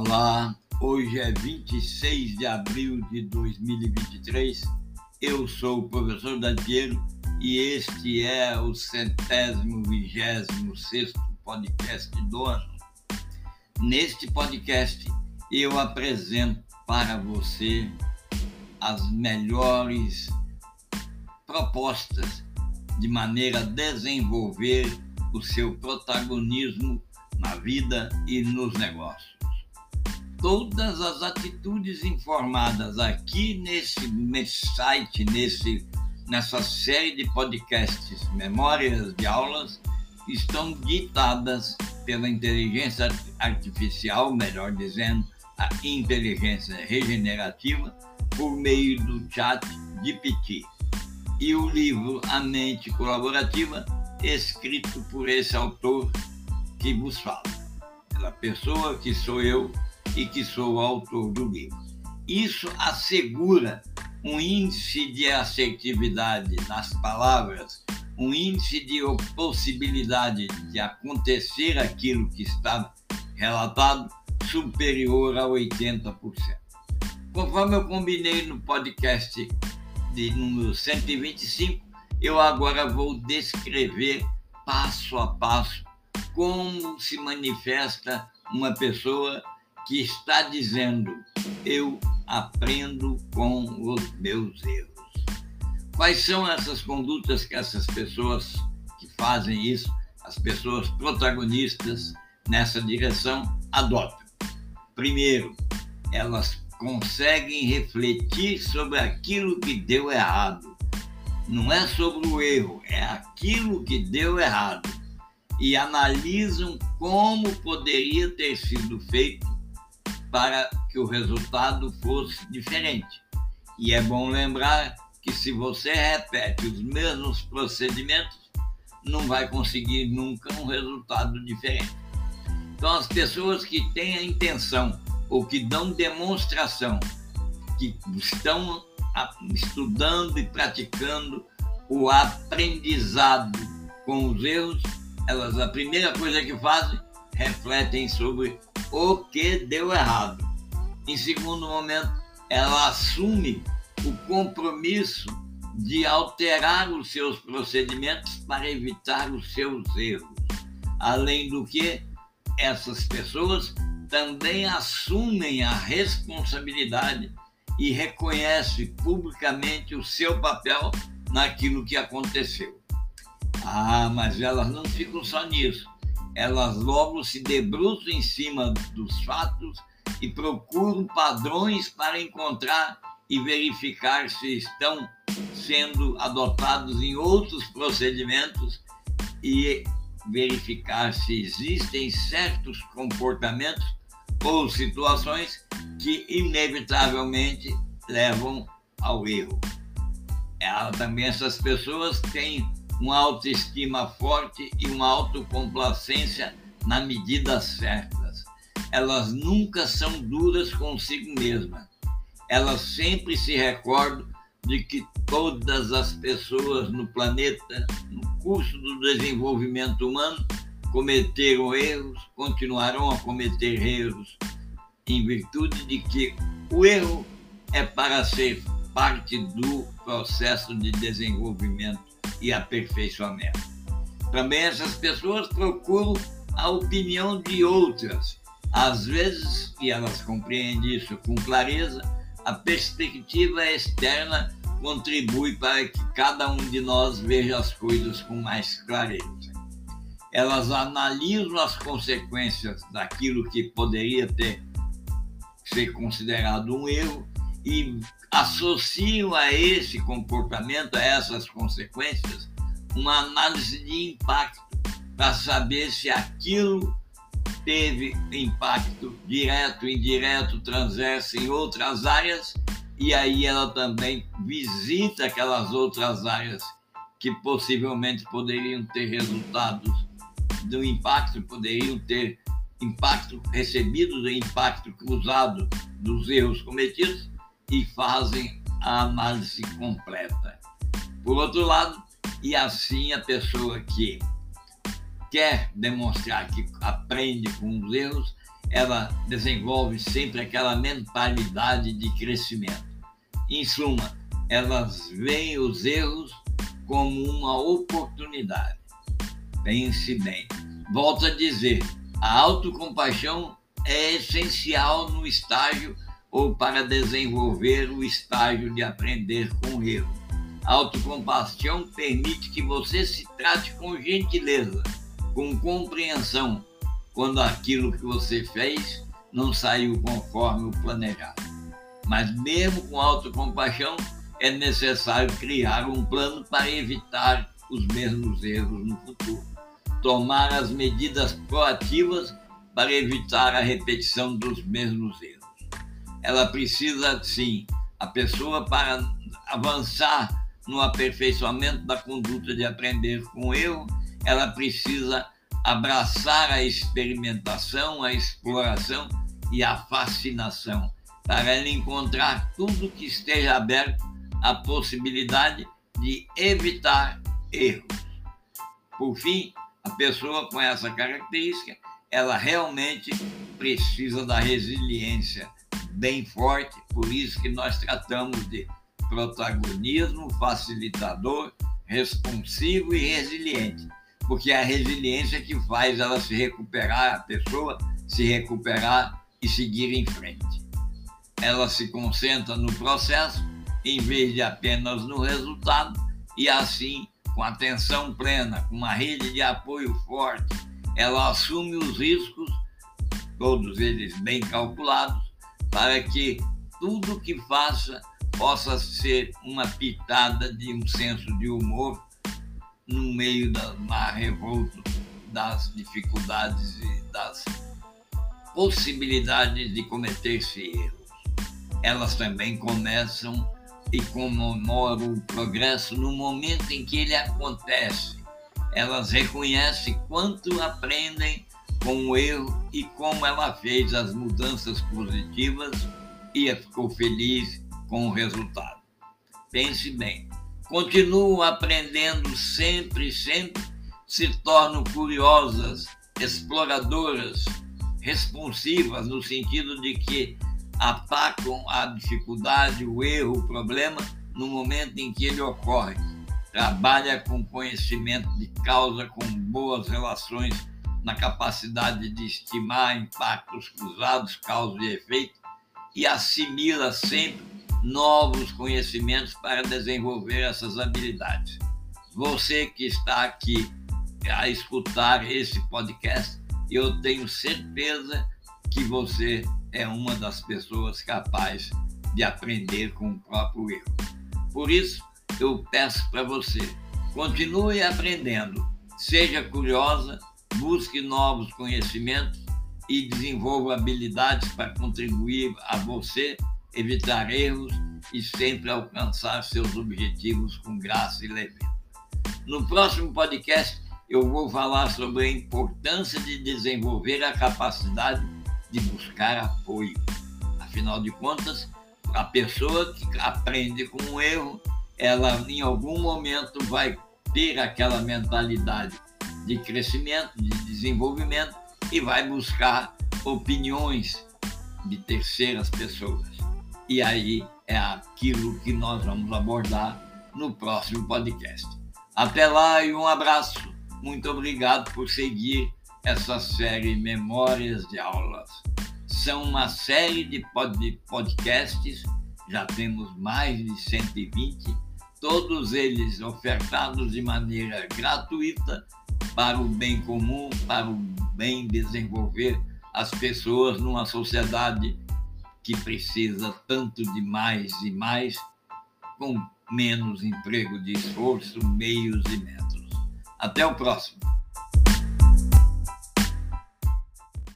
Olá, hoje é 26 de abril de 2023. Eu sou o professor Dantiero e este é o centésimo vigésimo sexto podcast do ano. Neste podcast eu apresento para você as melhores propostas de maneira a desenvolver o seu protagonismo na vida e nos negócios todas as atitudes informadas aqui nesse, nesse site, nesse, nessa série de podcasts, memórias de aulas, estão ditadas pela inteligência artificial, melhor dizendo, a inteligência regenerativa, por meio do chat GPT. E o livro A Mente Colaborativa, escrito por esse autor que vos fala. Pela pessoa que sou eu, e que sou o autor do livro. Isso assegura um índice de assertividade nas palavras, um índice de possibilidade de acontecer aquilo que está relatado superior a 80%. Conforme eu combinei no podcast de número 125, eu agora vou descrever passo a passo como se manifesta uma pessoa que está dizendo: eu aprendo com os meus erros. Quais são essas condutas que essas pessoas que fazem isso, as pessoas protagonistas nessa direção, adotam? Primeiro, elas conseguem refletir sobre aquilo que deu errado. Não é sobre o erro, é aquilo que deu errado. E analisam como poderia ter sido feito para que o resultado fosse diferente. E é bom lembrar que se você repete os mesmos procedimentos, não vai conseguir nunca um resultado diferente. Então, as pessoas que têm a intenção ou que dão demonstração que estão estudando e praticando o aprendizado com os erros, elas a primeira coisa que fazem refletem sobre o que deu errado. Em segundo momento, ela assume o compromisso de alterar os seus procedimentos para evitar os seus erros. Além do que, essas pessoas também assumem a responsabilidade e reconhecem publicamente o seu papel naquilo que aconteceu. Ah, mas elas não ficam só nisso elas logo se debruçam em cima dos fatos e procuram padrões para encontrar e verificar se estão sendo adotados em outros procedimentos e verificar se existem certos comportamentos ou situações que inevitavelmente levam ao erro. Ela, também essas pessoas têm uma autoestima forte e uma autocomplacência na medida certas. Elas nunca são duras consigo mesmas. Elas sempre se recordam de que todas as pessoas no planeta, no curso do desenvolvimento humano, cometeram erros, continuarão a cometer erros, em virtude de que o erro é para ser parte do processo de desenvolvimento e aperfeiçoamento. Também essas pessoas procuram a opinião de outras. Às vezes, e elas compreendem isso com clareza, a perspectiva externa contribui para que cada um de nós veja as coisas com mais clareza. Elas analisam as consequências daquilo que poderia ter ser considerado um erro e associam a esse comportamento, a essas consequências, uma análise de impacto para saber se aquilo teve impacto direto, indireto, transverso em outras áreas e aí ela também visita aquelas outras áreas que possivelmente poderiam ter resultados do impacto, poderiam ter impacto recebido do impacto cruzado dos erros cometidos e fazem a análise completa. Por outro lado, e assim a pessoa que quer demonstrar que aprende com os erros, ela desenvolve sempre aquela mentalidade de crescimento. Em suma, elas veem os erros como uma oportunidade. Pense bem. Volto a dizer, a autocompaixão é essencial no estágio ou para desenvolver o estágio de aprender com erro. Autocompaixão permite que você se trate com gentileza, com compreensão, quando aquilo que você fez não saiu conforme o planejado. Mas mesmo com autocompaixão, é necessário criar um plano para evitar os mesmos erros no futuro. Tomar as medidas proativas para evitar a repetição dos mesmos erros. Ela precisa, sim, a pessoa para avançar no aperfeiçoamento da conduta de aprender com erro, ela precisa abraçar a experimentação, a exploração e a fascinação, para ela encontrar tudo que esteja aberto à possibilidade de evitar erros. Por fim, a pessoa com essa característica, ela realmente precisa da resiliência bem forte, por isso que nós tratamos de protagonismo, facilitador, responsivo e resiliente, porque é a resiliência que faz ela se recuperar, a pessoa se recuperar e seguir em frente. Ela se concentra no processo em vez de apenas no resultado e assim, com atenção plena, com uma rede de apoio forte, ela assume os riscos, todos eles bem calculados, para que tudo que faça possa ser uma pitada de um senso de humor no meio da mar das dificuldades e das possibilidades de cometer-se erros. Elas também começam e comemoram o progresso no momento em que ele acontece. Elas reconhecem quanto aprendem com o erro e como ela fez as mudanças positivas e ficou feliz com o resultado. Pense bem, continuam aprendendo sempre, sempre, se tornam curiosas, exploradoras, responsivas, no sentido de que atacam a dificuldade, o erro, o problema no momento em que ele ocorre. Trabalha com conhecimento de causa, com boas relações na capacidade de estimar impactos cruzados, causa e efeito, e assimila sempre novos conhecimentos para desenvolver essas habilidades. Você que está aqui a escutar esse podcast, eu tenho certeza que você é uma das pessoas capazes de aprender com o próprio erro. Por isso, eu peço para você, continue aprendendo, seja curiosa, busque novos conhecimentos e desenvolva habilidades para contribuir a você evitar erros e sempre alcançar seus objetivos com graça e leveza. No próximo podcast, eu vou falar sobre a importância de desenvolver a capacidade de buscar apoio. Afinal de contas, a pessoa que aprende com um erro, ela em algum momento vai ter aquela mentalidade de crescimento, de desenvolvimento e vai buscar opiniões de terceiras pessoas. E aí é aquilo que nós vamos abordar no próximo podcast. Até lá e um abraço. Muito obrigado por seguir essa série Memórias de Aulas. São uma série de podcasts, já temos mais de 120, todos eles ofertados de maneira gratuita para o bem comum, para o bem desenvolver as pessoas numa sociedade que precisa tanto de mais e mais, com menos emprego de esforço, meios e métodos. Até o próximo.